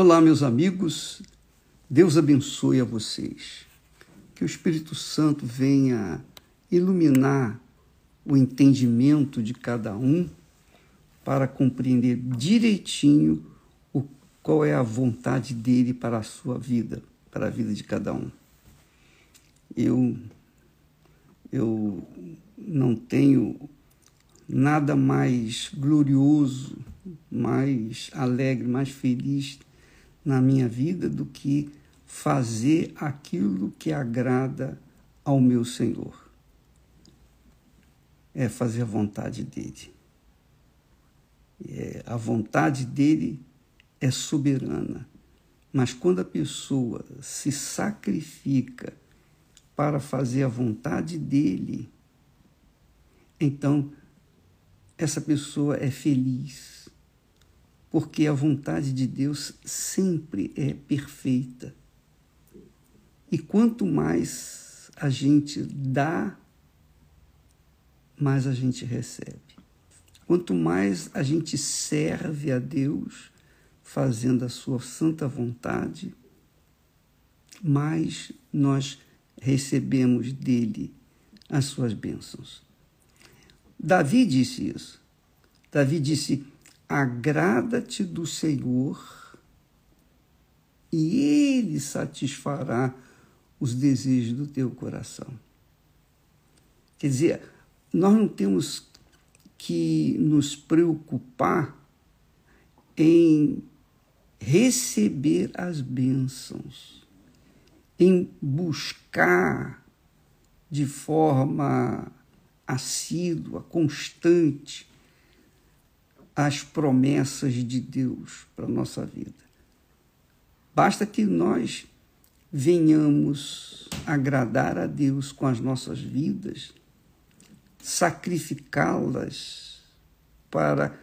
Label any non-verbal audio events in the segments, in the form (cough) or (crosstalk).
Olá, meus amigos, Deus abençoe a vocês. Que o Espírito Santo venha iluminar o entendimento de cada um para compreender direitinho o, qual é a vontade dele para a sua vida, para a vida de cada um. Eu, eu não tenho nada mais glorioso, mais alegre, mais feliz na minha vida do que fazer aquilo que agrada ao meu Senhor. É fazer a vontade dele. É, a vontade dele é soberana. Mas quando a pessoa se sacrifica para fazer a vontade dele, então essa pessoa é feliz porque a vontade de Deus sempre é perfeita. E quanto mais a gente dá, mais a gente recebe. Quanto mais a gente serve a Deus, fazendo a sua santa vontade, mais nós recebemos dele as suas bênçãos. Davi disse isso. Davi disse: agrada-te do Senhor e Ele satisfará os desejos do teu coração. Quer dizer, nós não temos que nos preocupar em receber as bênçãos, em buscar de forma assídua, constante, as promessas de Deus para a nossa vida. Basta que nós venhamos agradar a Deus com as nossas vidas, sacrificá-las para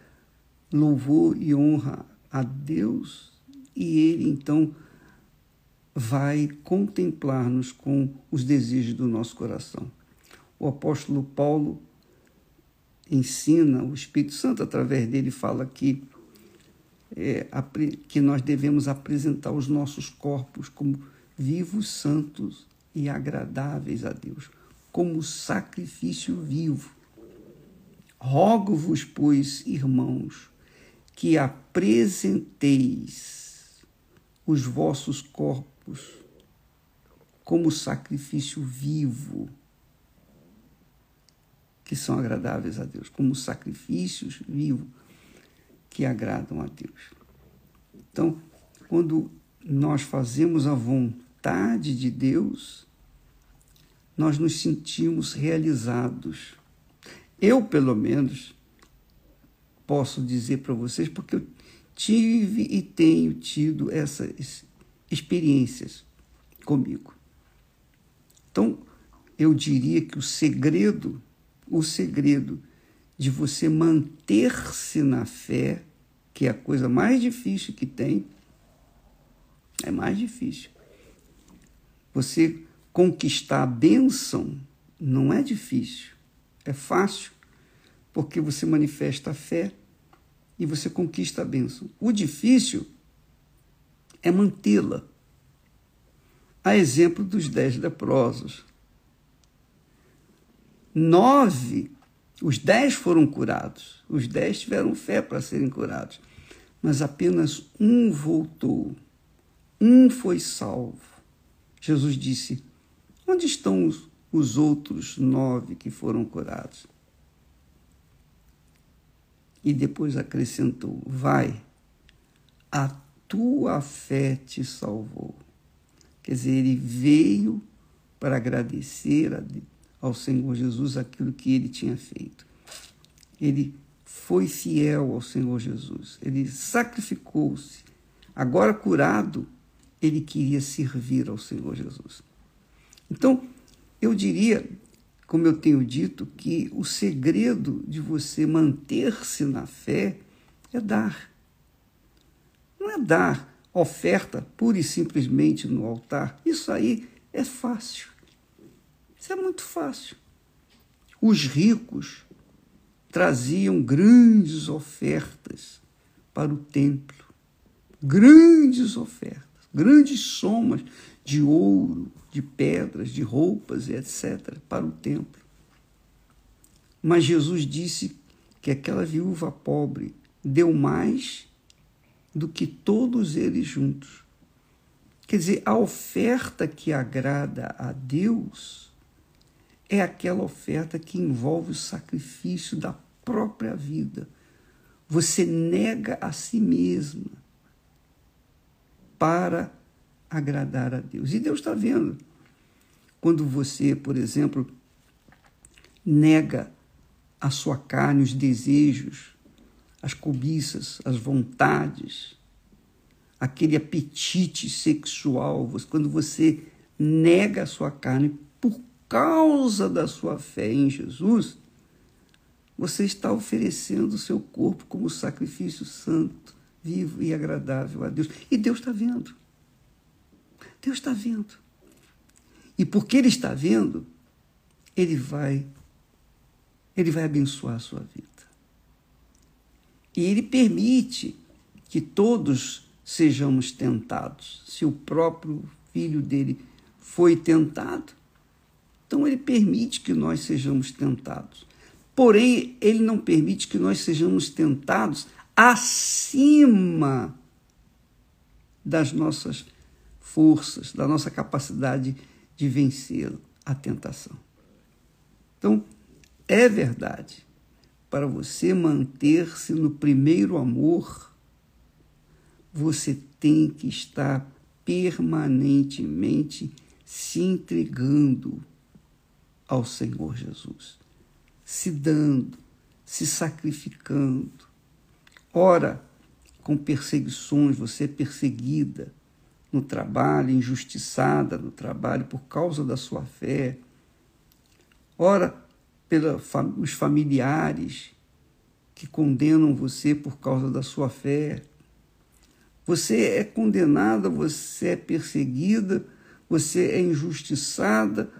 louvor e honra a Deus, e Ele então vai contemplar-nos com os desejos do nosso coração. O apóstolo Paulo ensina, o Espírito Santo, através dele, fala que, é, que nós devemos apresentar os nossos corpos como vivos, santos e agradáveis a Deus, como sacrifício vivo. Rogo-vos, pois, irmãos, que apresenteis os vossos corpos como sacrifício vivo que são agradáveis a Deus, como sacrifícios vivos que agradam a Deus. Então, quando nós fazemos a vontade de Deus, nós nos sentimos realizados. Eu, pelo menos, posso dizer para vocês, porque eu tive e tenho tido essas experiências comigo. Então, eu diria que o segredo o segredo de você manter-se na fé, que é a coisa mais difícil que tem, é mais difícil. Você conquistar a bênção não é difícil, é fácil, porque você manifesta a fé e você conquista a bênção. O difícil é mantê-la. A exemplo dos dez leprosos nove, os dez foram curados, os dez tiveram fé para serem curados, mas apenas um voltou, um foi salvo. Jesus disse: Onde estão os, os outros nove que foram curados? E depois acrescentou: Vai, a tua fé te salvou. Quer dizer, ele veio para agradecer a Deus ao Senhor Jesus aquilo que ele tinha feito. Ele foi fiel ao Senhor Jesus, ele sacrificou-se. Agora curado, ele queria servir ao Senhor Jesus. Então, eu diria, como eu tenho dito, que o segredo de você manter-se na fé é dar. Não é dar oferta pura e simplesmente no altar. Isso aí é fácil. Isso é muito fácil. Os ricos traziam grandes ofertas para o templo, grandes ofertas, grandes somas de ouro, de pedras, de roupas, etc., para o templo. Mas Jesus disse que aquela viúva pobre deu mais do que todos eles juntos. Quer dizer, a oferta que agrada a Deus é aquela oferta que envolve o sacrifício da própria vida. Você nega a si mesma para agradar a Deus. E Deus está vendo. Quando você, por exemplo, nega a sua carne, os desejos, as cobiças, as vontades, aquele apetite sexual, quando você nega a sua carne causa da sua fé em Jesus, você está oferecendo o seu corpo como sacrifício santo, vivo e agradável a Deus. E Deus está vendo. Deus está vendo. E porque Ele está vendo, Ele vai, Ele vai abençoar a sua vida. E Ele permite que todos sejamos tentados. Se o próprio filho dele foi tentado, então ele permite que nós sejamos tentados. Porém, ele não permite que nós sejamos tentados acima das nossas forças, da nossa capacidade de vencer a tentação. Então, é verdade, para você manter-se no primeiro amor, você tem que estar permanentemente se entregando ao Senhor Jesus, se dando, se sacrificando. Ora, com perseguições, você é perseguida no trabalho, injustiçada no trabalho por causa da sua fé. Ora, pelos familiares que condenam você por causa da sua fé. Você é condenada, você é perseguida, você é injustiçada,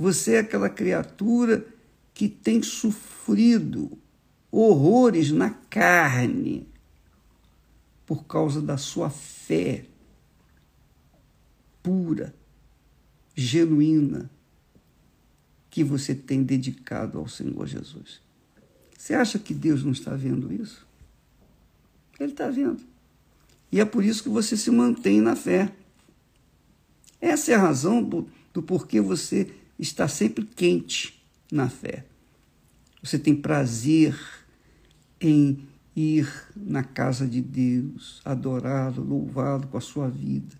você é aquela criatura que tem sofrido horrores na carne por causa da sua fé pura, genuína, que você tem dedicado ao Senhor Jesus. Você acha que Deus não está vendo isso? Ele está vendo. E é por isso que você se mantém na fé. Essa é a razão do, do porquê você está sempre quente na fé. Você tem prazer em ir na casa de Deus, adorá-lo, louvá-lo com a sua vida,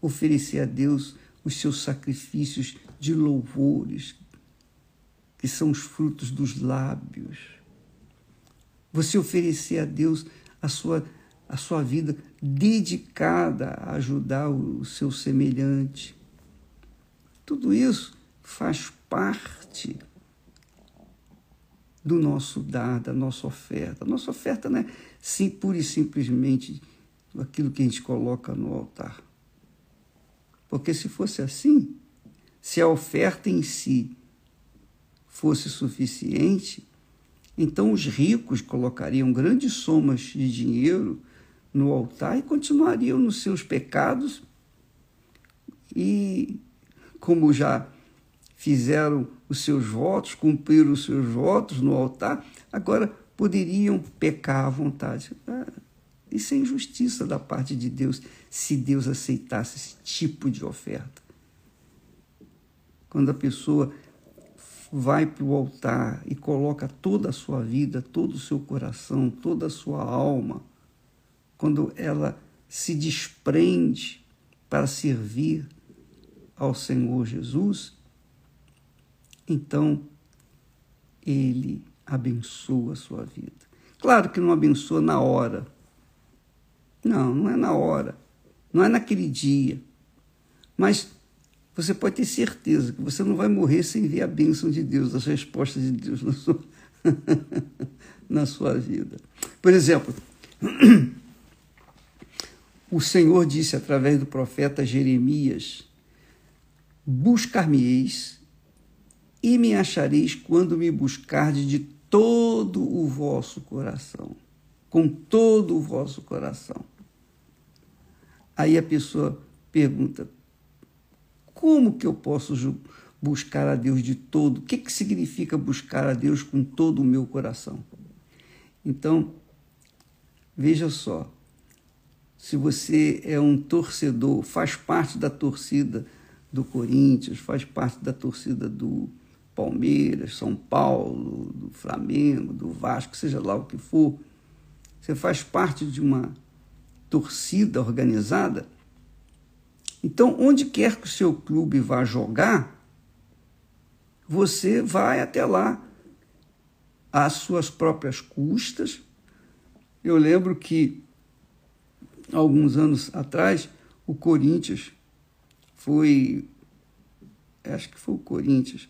oferecer a Deus os seus sacrifícios de louvores, que são os frutos dos lábios. Você oferecer a Deus a sua a sua vida dedicada a ajudar o seu semelhante. Tudo isso faz parte do nosso dar, da nossa oferta. A nossa oferta não é sim, pura e simplesmente aquilo que a gente coloca no altar. Porque se fosse assim, se a oferta em si fosse suficiente, então os ricos colocariam grandes somas de dinheiro no altar e continuariam nos seus pecados e, como já fizeram os seus votos, cumpriram os seus votos no altar, agora poderiam pecar à vontade. Ah, isso é injustiça da parte de Deus, se Deus aceitasse esse tipo de oferta. Quando a pessoa vai para o altar e coloca toda a sua vida, todo o seu coração, toda a sua alma, quando ela se desprende para servir ao Senhor Jesus, então ele abençoa a sua vida. Claro que não abençoa na hora. Não, não é na hora. Não é naquele dia. Mas você pode ter certeza que você não vai morrer sem ver a bênção de Deus, as respostas de Deus na sua, (laughs) na sua vida. Por exemplo, (clears throat) o Senhor disse através do profeta Jeremias: Buscar-me-eis e me achareis quando me buscardes de todo o vosso coração, com todo o vosso coração. Aí a pessoa pergunta: como que eu posso buscar a Deus de todo? O que, que significa buscar a Deus com todo o meu coração? Então, veja só, se você é um torcedor, faz parte da torcida do Corinthians, faz parte da torcida do Palmeiras, São Paulo, do Flamengo, do Vasco, seja lá o que for, você faz parte de uma torcida organizada, então onde quer que o seu clube vá jogar, você vai até lá às suas próprias custas. Eu lembro que alguns anos atrás o Corinthians foi acho que foi o Corinthians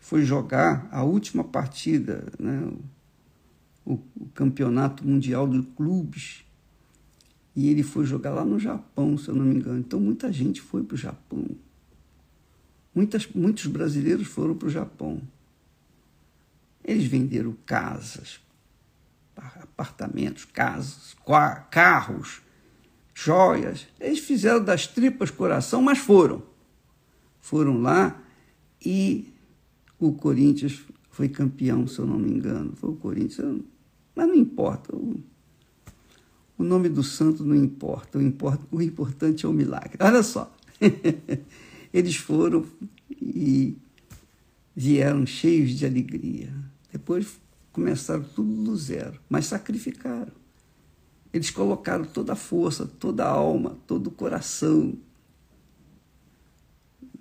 foi jogar a última partida, né, o, o campeonato mundial de clubes. E ele foi jogar lá no Japão, se eu não me engano. Então muita gente foi para o Japão. Muitas, muitos brasileiros foram para o Japão. Eles venderam casas, apartamentos, casas, carros, joias. Eles fizeram das tripas coração, mas foram. Foram lá e o Corinthians foi campeão, se eu não me engano. Foi o Corinthians, mas não importa. O, o nome do santo não importa. O, import, o importante é o milagre. (laughs) Olha só. (laughs) Eles foram e vieram cheios de alegria. Depois começaram tudo do zero, mas sacrificaram. Eles colocaram toda a força, toda a alma, todo o coração,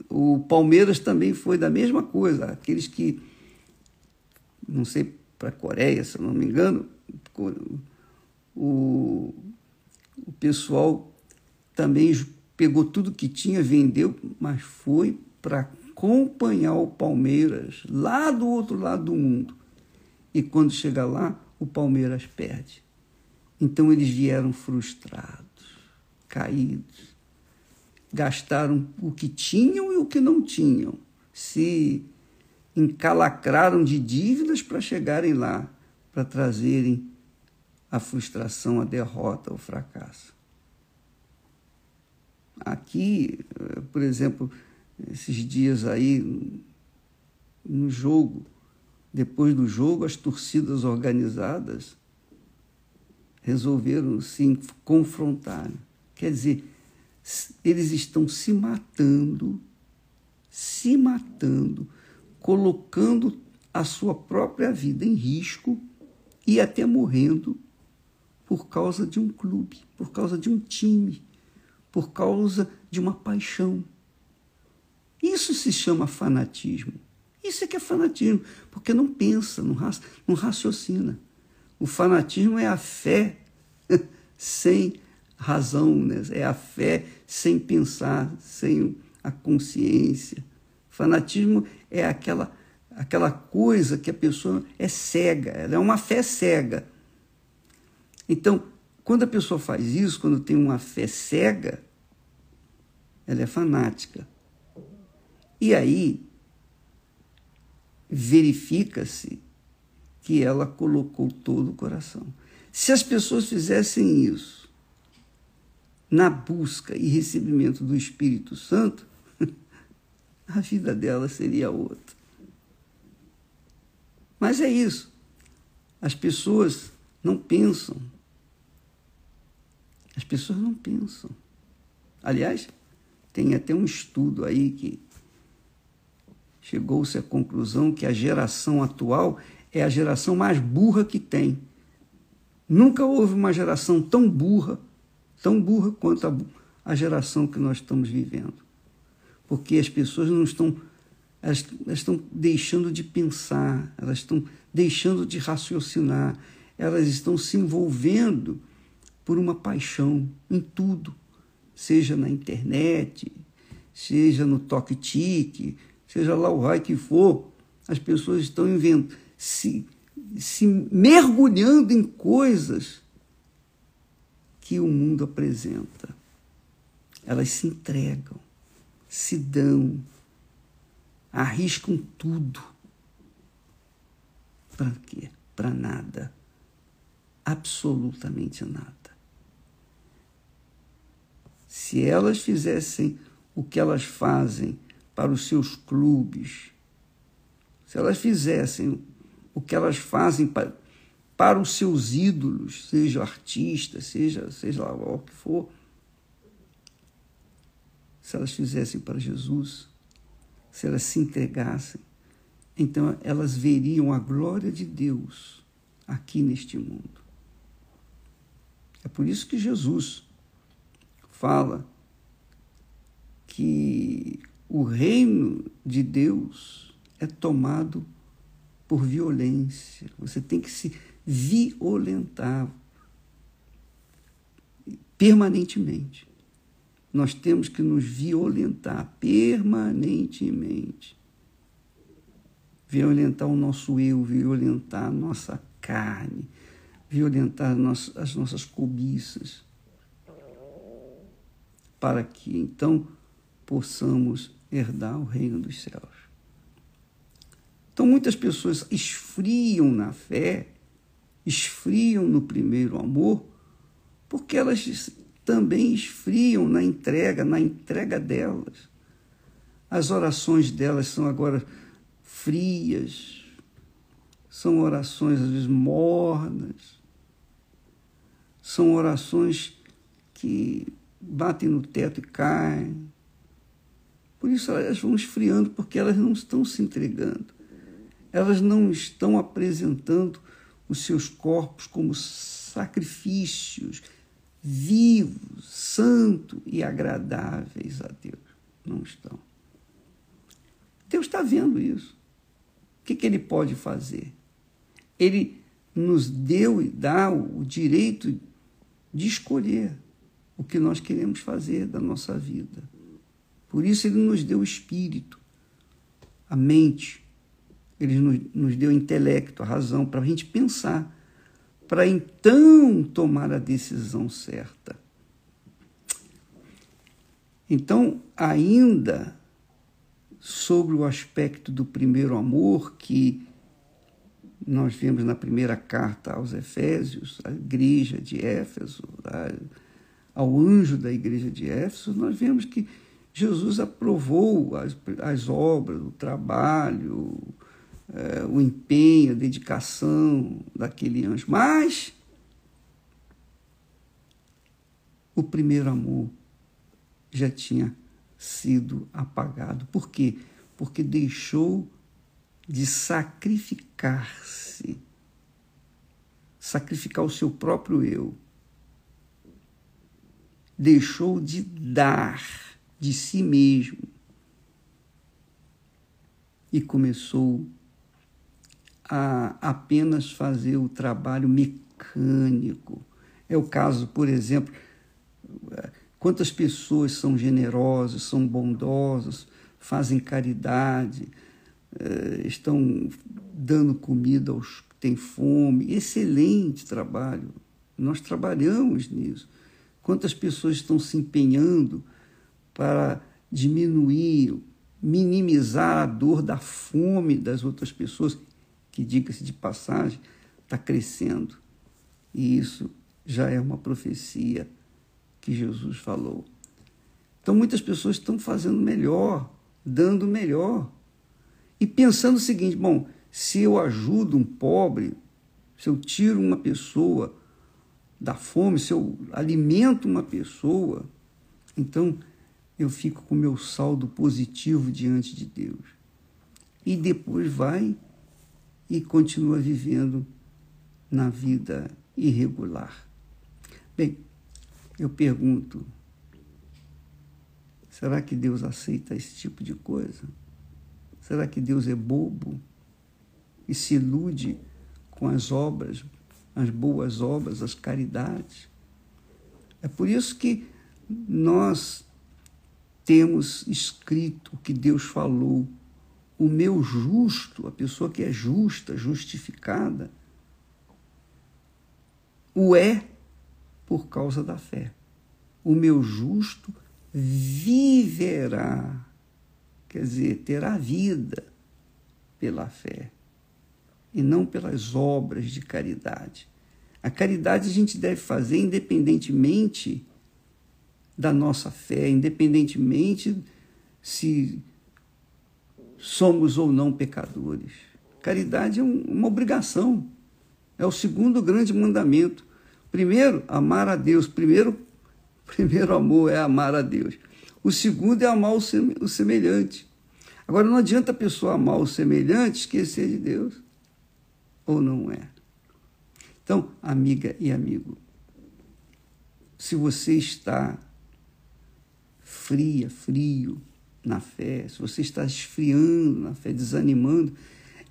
o Palmeiras também foi da mesma coisa. Aqueles que, não sei, para a Coreia, se eu não me engano, o, o pessoal também pegou tudo que tinha, vendeu, mas foi para acompanhar o Palmeiras lá do outro lado do mundo. E quando chega lá, o Palmeiras perde. Então eles vieram frustrados, caídos gastaram o que tinham e o que não tinham, se encalacraram de dívidas para chegarem lá, para trazerem a frustração, a derrota, o fracasso. Aqui, eh, por exemplo, esses dias aí, no jogo, depois do jogo, as torcidas organizadas resolveram se confrontar. Quer dizer, eles estão se matando, se matando, colocando a sua própria vida em risco e até morrendo por causa de um clube, por causa de um time, por causa de uma paixão. Isso se chama fanatismo. Isso é que é fanatismo, porque não pensa, não, não raciocina. O fanatismo é a fé (laughs) sem razão, né? é a fé sem pensar, sem a consciência. Fanatismo é aquela, aquela coisa que a pessoa é cega, ela é uma fé cega. Então, quando a pessoa faz isso, quando tem uma fé cega, ela é fanática. E aí verifica-se que ela colocou todo o coração. Se as pessoas fizessem isso, na busca e recebimento do Espírito Santo, (laughs) a vida dela seria outra. Mas é isso. As pessoas não pensam. As pessoas não pensam. Aliás, tem até um estudo aí que chegou-se à conclusão que a geração atual é a geração mais burra que tem. Nunca houve uma geração tão burra tão burra quanto a, a geração que nós estamos vivendo. Porque as pessoas não estão, elas, elas estão deixando de pensar, elas estão deixando de raciocinar, elas estão se envolvendo por uma paixão em tudo, seja na internet, seja no toque-tique, seja lá o raio que for, as pessoas estão se, se mergulhando em coisas que o mundo apresenta. Elas se entregam, se dão, arriscam tudo. Para quê? Para nada. Absolutamente nada. se elas fizessem o que elas fazem para os seus clubes, se elas fizessem o que elas fazem para, para os seus ídolos, seja artista, seja, seja lá o que for, se elas fizessem para Jesus, se elas se entregassem, então elas veriam a glória de Deus aqui neste mundo. É por isso que Jesus fala que o reino de Deus é tomado por violência. Você tem que se violentar permanentemente. Nós temos que nos violentar permanentemente. Violentar o nosso eu, violentar a nossa carne, violentar as nossas cobiças para que então possamos herdar o reino dos céus. Então, muitas pessoas esfriam na fé, esfriam no primeiro amor, porque elas também esfriam na entrega, na entrega delas. As orações delas são agora frias, são orações às vezes mornas, são orações que batem no teto e caem. Por isso elas vão esfriando, porque elas não estão se entregando. Elas não estão apresentando os seus corpos como sacrifícios vivos, santos e agradáveis a Deus. Não estão. Deus está vendo isso. O que, que ele pode fazer? Ele nos deu e dá o direito de escolher o que nós queremos fazer da nossa vida. Por isso ele nos deu o espírito, a mente, ele nos, nos deu intelecto, a razão, para a gente pensar, para então tomar a decisão certa. Então, ainda sobre o aspecto do primeiro amor que nós vemos na primeira carta aos Efésios, a igreja de Éfeso, ao anjo da igreja de Éfeso, nós vemos que Jesus aprovou as, as obras, o trabalho, é, o empenho, a dedicação daquele anjo. Mas o primeiro amor já tinha sido apagado. Por quê? Porque deixou de sacrificar-se, sacrificar o seu próprio eu deixou de dar de si mesmo e começou a apenas fazer o trabalho mecânico. É o caso, por exemplo, quantas pessoas são generosas, são bondosas, fazem caridade, eh, estão dando comida aos que têm fome. Excelente trabalho. Nós trabalhamos nisso. Quantas pessoas estão se empenhando para diminuir, minimizar a dor da fome das outras pessoas, que, diga-se de passagem, está crescendo. E isso já é uma profecia que Jesus falou. Então, muitas pessoas estão fazendo melhor, dando melhor. E pensando o seguinte: bom, se eu ajudo um pobre, se eu tiro uma pessoa da fome, se eu alimento uma pessoa, então eu fico com meu saldo positivo diante de Deus. E depois vai e continua vivendo na vida irregular. Bem, eu pergunto: será que Deus aceita esse tipo de coisa? Será que Deus é bobo e se ilude com as obras as boas obras, as caridades. É por isso que nós temos escrito o que Deus falou. O meu justo, a pessoa que é justa, justificada, o é por causa da fé. O meu justo viverá, quer dizer, terá vida pela fé e não pelas obras de caridade. A caridade a gente deve fazer independentemente da nossa fé, independentemente se somos ou não pecadores. Caridade é uma obrigação, é o segundo grande mandamento. Primeiro, amar a Deus. Primeiro, (laughs) primeiro amor é amar a Deus. O segundo é amar o semelhante. Agora, não adianta a pessoa amar o semelhante esquecer de Deus. Ou não é? Então, amiga e amigo, se você está fria, frio na fé, se você está esfriando na fé, desanimando,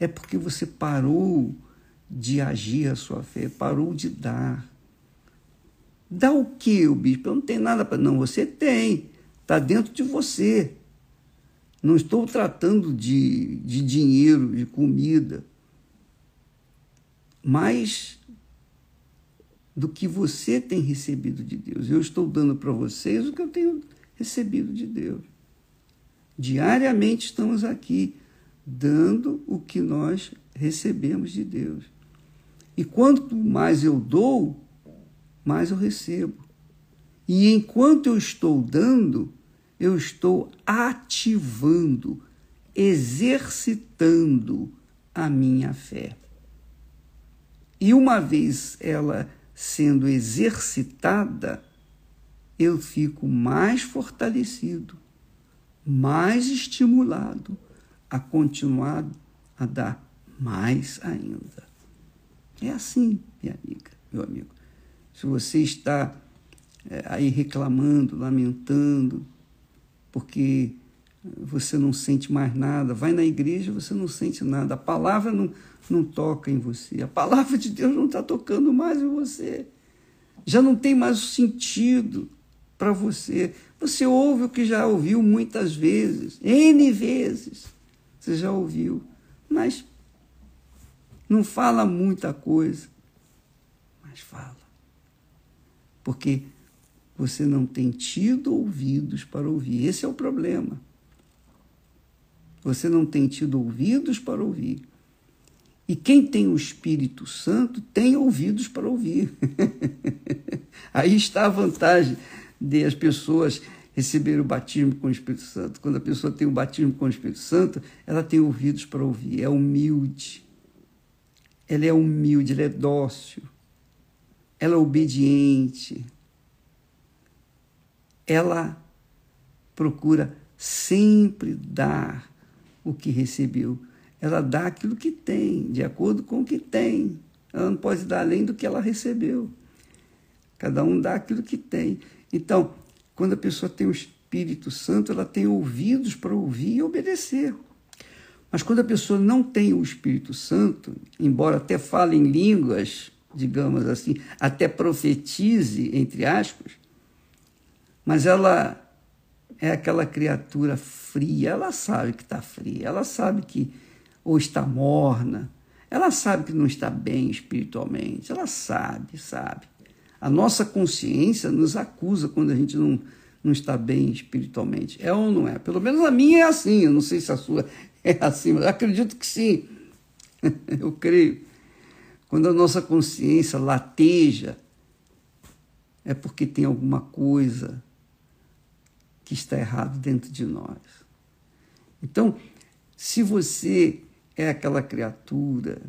é porque você parou de agir a sua fé, parou de dar. Dá o que, o bispo? Eu não tenho nada para. Não, você tem. Está dentro de você. Não estou tratando de, de dinheiro, de comida, mas do que você tem recebido de Deus. Eu estou dando para vocês o que eu tenho recebido de Deus. Diariamente estamos aqui dando o que nós recebemos de Deus. E quanto mais eu dou, mais eu recebo. E enquanto eu estou dando, eu estou ativando, exercitando a minha fé. E uma vez ela sendo exercitada, eu fico mais fortalecido, mais estimulado a continuar a dar mais ainda. É assim, minha amiga, meu amigo. Se você está é, aí reclamando, lamentando, porque você não sente mais nada. Vai na igreja, você não sente nada. A palavra não, não toca em você. A palavra de Deus não está tocando mais em você. Já não tem mais sentido para você. Você ouve o que já ouviu muitas vezes, N vezes. Você já ouviu, mas não fala muita coisa. Mas fala. Porque você não tem tido ouvidos para ouvir. Esse é o problema. Você não tem tido ouvidos para ouvir. E quem tem o Espírito Santo tem ouvidos para ouvir. (laughs) Aí está a vantagem de as pessoas receberem o batismo com o Espírito Santo. Quando a pessoa tem o batismo com o Espírito Santo, ela tem ouvidos para ouvir, é humilde. Ela é humilde, ela é dócil. Ela é obediente ela procura sempre dar o que recebeu. Ela dá aquilo que tem, de acordo com o que tem. Ela não pode dar além do que ela recebeu. Cada um dá aquilo que tem. Então, quando a pessoa tem o Espírito Santo, ela tem ouvidos para ouvir e obedecer. Mas quando a pessoa não tem o Espírito Santo, embora até fale em línguas, digamos assim, até profetize, entre aspas, mas ela é aquela criatura fria, ela sabe que está fria, ela sabe que ou está morna, ela sabe que não está bem espiritualmente, ela sabe, sabe. A nossa consciência nos acusa quando a gente não, não está bem espiritualmente. É ou não é? Pelo menos a minha é assim, eu não sei se a sua (laughs) é assim, mas acredito que sim. (laughs) eu creio. Quando a nossa consciência lateja, é porque tem alguma coisa que está errado dentro de nós. Então, se você é aquela criatura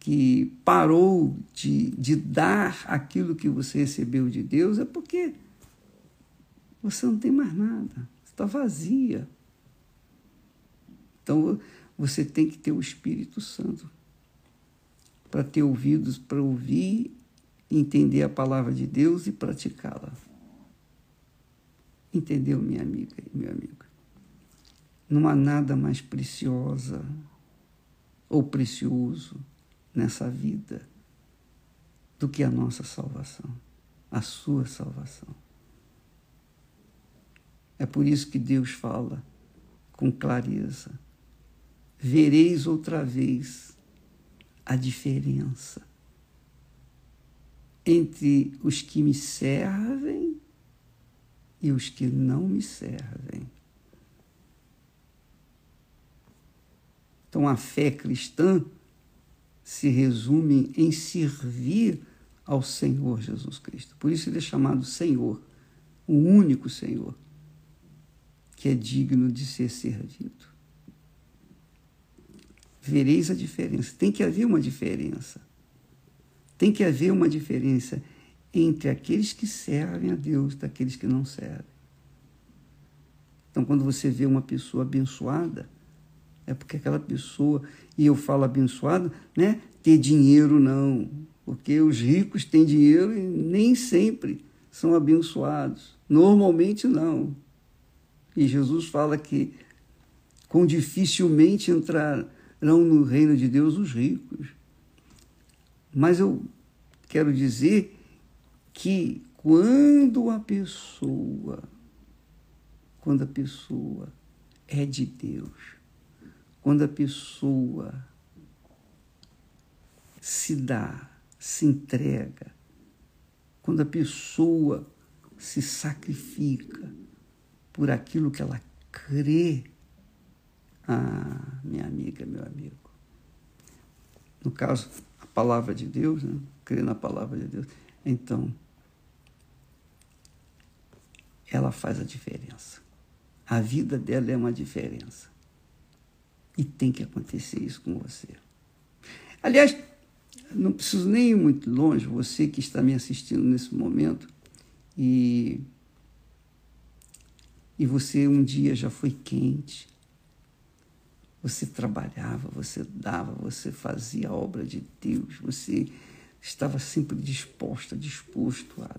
que parou de, de dar aquilo que você recebeu de Deus, é porque você não tem mais nada, está vazia. Então, você tem que ter o Espírito Santo para ter ouvidos para ouvir, entender a palavra de Deus e praticá-la. Entendeu, minha amiga e meu amigo? Não há nada mais preciosa ou precioso nessa vida do que a nossa salvação, a sua salvação. É por isso que Deus fala com clareza: vereis outra vez a diferença entre os que me servem e os que não me servem. Então, a fé cristã se resume em servir ao Senhor Jesus Cristo. Por isso ele é chamado Senhor, o único Senhor que é digno de ser servido. Vereis a diferença. Tem que haver uma diferença. Tem que haver uma diferença entre aqueles que servem a Deus e daqueles que não servem. Então, quando você vê uma pessoa abençoada, é porque aquela pessoa, e eu falo abençoado, né? Ter dinheiro não, porque os ricos têm dinheiro e nem sempre são abençoados. Normalmente não. E Jesus fala que com dificilmente entrarão no reino de Deus os ricos. Mas eu quero dizer que quando a pessoa, quando a pessoa é de Deus, quando a pessoa se dá, se entrega, quando a pessoa se sacrifica por aquilo que ela crê, ah, minha amiga, meu amigo. No caso, a palavra de Deus, né? crer na palavra de Deus. Então, ela faz a diferença. A vida dela é uma diferença. E tem que acontecer isso com você. Aliás, não preciso nem ir muito longe, você que está me assistindo nesse momento, e, e você um dia já foi quente, você trabalhava, você dava, você fazia a obra de Deus, você estava sempre disposta, disposto a,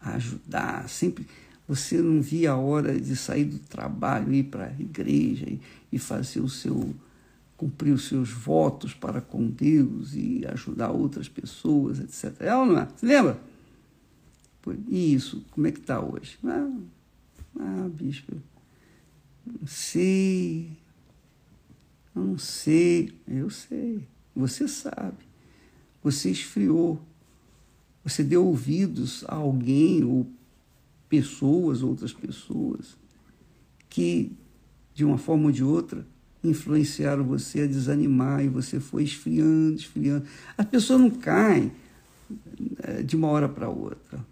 a ajudar, sempre você não via a hora de sair do trabalho, ir para a igreja e, fazer o seu cumprir os seus votos para com Deus e ajudar outras pessoas, etc. É ou não é? Você lembra? E isso, como é que está hoje? Ah, ah, bispo, não sei, eu não sei, eu sei, você sabe. Você esfriou, você deu ouvidos a alguém ou pessoas, outras pessoas, que, de uma forma ou de outra, influenciaram você a desanimar e você foi esfriando, esfriando. As pessoas não caem eh, de uma hora para outra.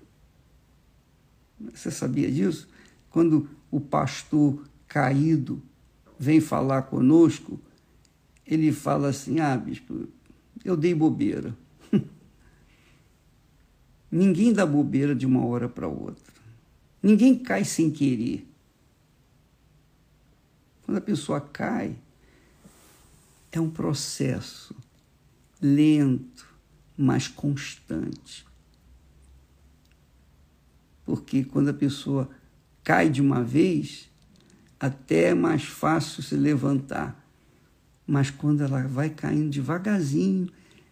Você sabia disso? Quando o pastor caído vem falar conosco, ele fala assim: Ah, bispo, eu dei bobeira. (laughs) Ninguém dá bobeira de uma hora para outra. Ninguém cai sem querer. Quando a pessoa cai, é um processo lento, mas constante. Porque quando a pessoa cai de uma vez, até é mais fácil se levantar. Mas quando ela vai caindo devagarzinho,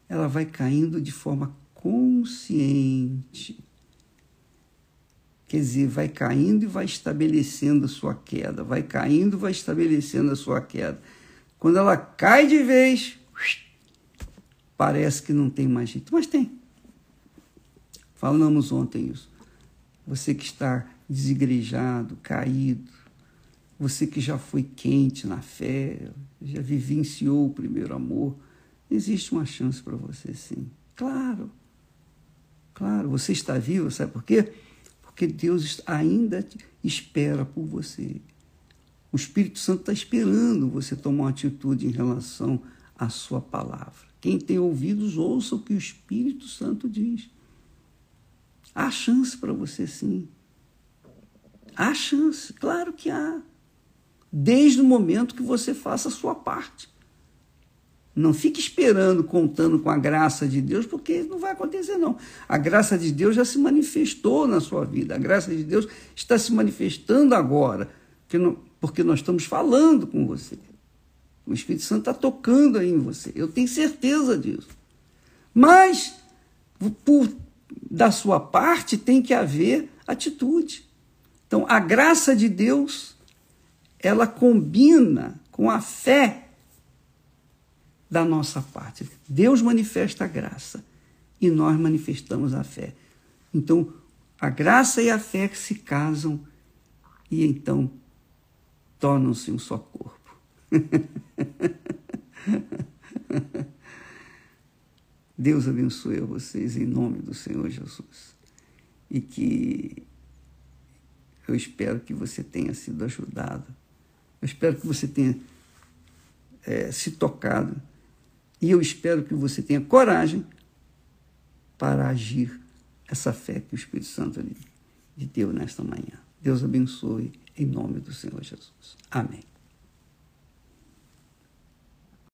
ela vai caindo de forma consciente. Quer dizer, vai caindo e vai estabelecendo a sua queda, vai caindo e vai estabelecendo a sua queda. Quando ela cai de vez, parece que não tem mais jeito, mas tem. Falamos ontem isso. Você que está desigrejado, caído, você que já foi quente na fé, já vivenciou o primeiro amor, existe uma chance para você sim. Claro, claro, você está vivo, sabe por quê? Porque Deus ainda espera por você. O Espírito Santo está esperando você tomar uma atitude em relação à sua palavra. Quem tem ouvidos, ouça o que o Espírito Santo diz. Há chance para você sim. Há chance, claro que há. Desde o momento que você faça a sua parte. Não fique esperando, contando com a graça de Deus, porque não vai acontecer, não. A graça de Deus já se manifestou na sua vida. A graça de Deus está se manifestando agora, porque nós estamos falando com você. O Espírito Santo está tocando aí em você. Eu tenho certeza disso. Mas, por, da sua parte, tem que haver atitude. Então, a graça de Deus, ela combina com a fé da nossa parte. Deus manifesta a graça e nós manifestamos a fé. Então, a graça e a fé que se casam e então tornam-se um só corpo. (laughs) Deus abençoe a vocês em nome do Senhor Jesus. E que, eu espero que você tenha sido ajudado. Eu espero que você tenha é, se tocado. E eu espero que você tenha coragem para agir essa fé que o Espírito Santo lhe deu nesta manhã. Deus abençoe em nome do Senhor Jesus. Amém.